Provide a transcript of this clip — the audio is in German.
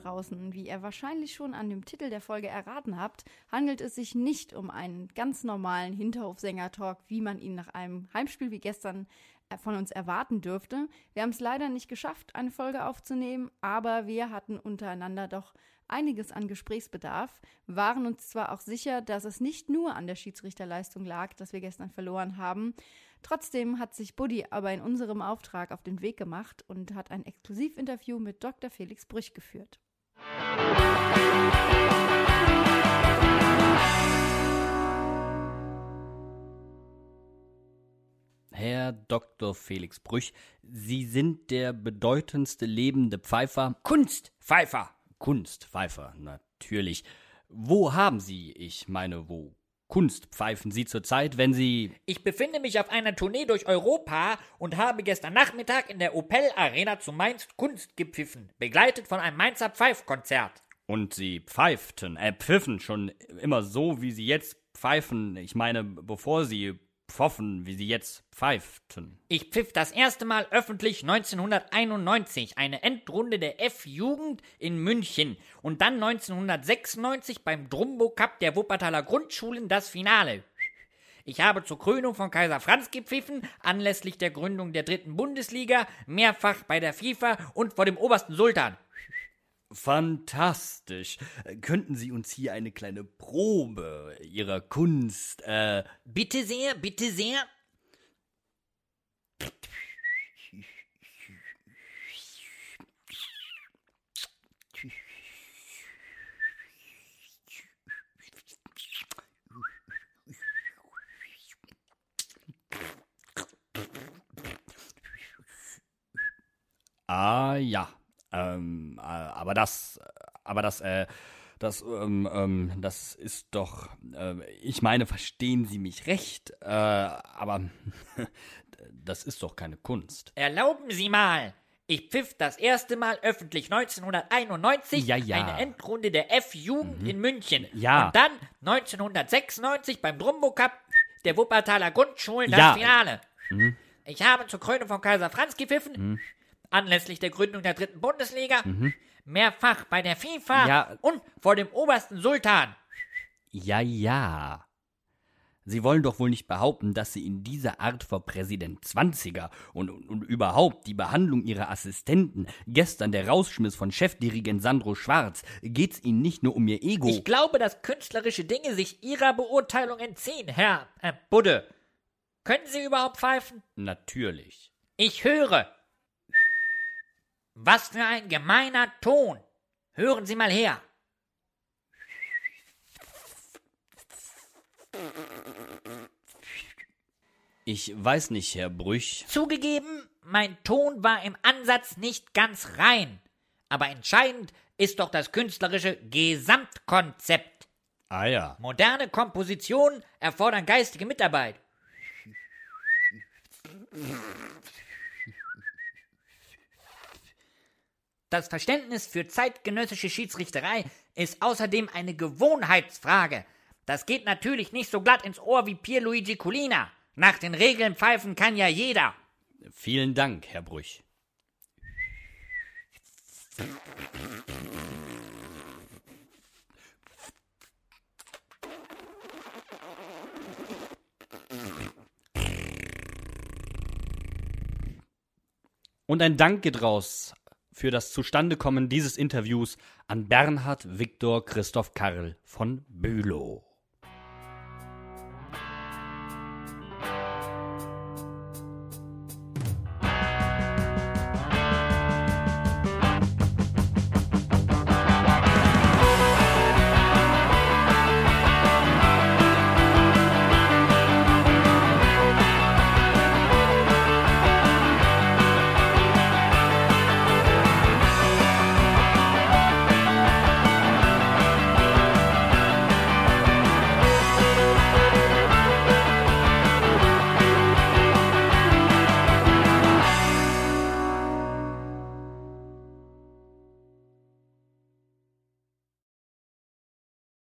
draußen. Wie ihr wahrscheinlich schon an dem Titel der Folge erraten habt, handelt es sich nicht um einen ganz normalen Hinterhofsänger-Talk, wie man ihn nach einem Heimspiel wie gestern äh, von uns erwarten dürfte. Wir haben es leider nicht geschafft, eine Folge aufzunehmen, aber wir hatten untereinander doch einiges an Gesprächsbedarf, waren uns zwar auch sicher, dass es nicht nur an der Schiedsrichterleistung lag, dass wir gestern verloren haben. Trotzdem hat sich Buddy aber in unserem Auftrag auf den Weg gemacht und hat ein Exklusivinterview mit Dr. Felix Brüch geführt. Herr Dr. Felix Brüch, Sie sind der bedeutendste lebende Pfeifer. Kunstpfeifer! Kunstpfeifer, natürlich. Wo haben Sie, ich meine, wo Kunst pfeifen Sie zurzeit, wenn Sie. Ich befinde mich auf einer Tournee durch Europa und habe gestern Nachmittag in der Opel Arena zu Mainz Kunst gepfiffen, begleitet von einem Mainzer Pfeifkonzert. Und Sie pfeiften, äh, pfiffen schon immer so, wie Sie jetzt pfeifen. Ich meine, bevor Sie pfoffen, wie Sie jetzt pfeiften. Ich pfiff das erste Mal öffentlich 1991 eine Endrunde der F-Jugend in München und dann 1996 beim Drumbo Cup der Wuppertaler Grundschulen das Finale. Ich habe zur Krönung von Kaiser Franz gepfiffen, anlässlich der Gründung der dritten Bundesliga, mehrfach bei der FIFA und vor dem obersten Sultan. Fantastisch. Könnten Sie uns hier eine kleine Probe Ihrer Kunst, äh. Bitte sehr, bitte sehr. Ah ja. Ähm, äh, aber das, aber das, äh, das, ähm, ähm, das ist doch, äh, ich meine, verstehen Sie mich recht, äh, aber das ist doch keine Kunst. Erlauben Sie mal. Ich pfiff das erste Mal öffentlich 1991 Ja, ja. eine Endrunde der F-Jugend in München. Ja. Und dann 1996 beim Drumbo Cup der Wuppertaler Grundschulen das. Finale. Ich habe zur Krönung von Kaiser Franz gepfiffen, anlässlich der Gründung der dritten Bundesliga, mehrfach bei der FIFA Ja. und vor dem obersten Sultan. Ja, ja. Sie wollen doch wohl nicht behaupten, dass Sie in dieser Art vor Präsident Zwanziger und, und, und überhaupt die Behandlung Ihrer Assistenten, gestern der Rausschmiss von Chefdirigent Sandro Schwarz, geht's Ihnen nicht nur um Ihr Ego? Ich glaube, dass künstlerische Dinge sich Ihrer Beurteilung entziehen, Herr äh, Budde. Können Sie überhaupt pfeifen? Natürlich. Ich höre. Was für ein gemeiner Ton. Hören Sie mal her. Ich weiß nicht, Herr Brüch. Zugegeben, mein Ton war im Ansatz nicht ganz rein. Aber entscheidend ist doch das künstlerische Gesamtkonzept. Ah ja. Moderne Kompositionen erfordern geistige Mitarbeit. Das Verständnis für zeitgenössische Schiedsrichterei ist außerdem eine Gewohnheitsfrage. Das geht natürlich nicht so glatt ins Ohr wie Pierluigi Colina. Nach den Regeln pfeifen kann ja jeder. Vielen Dank, Herr Brüch. Und ein Dank geht raus für das Zustandekommen dieses Interviews an Bernhard Viktor Christoph Karl von Bülow.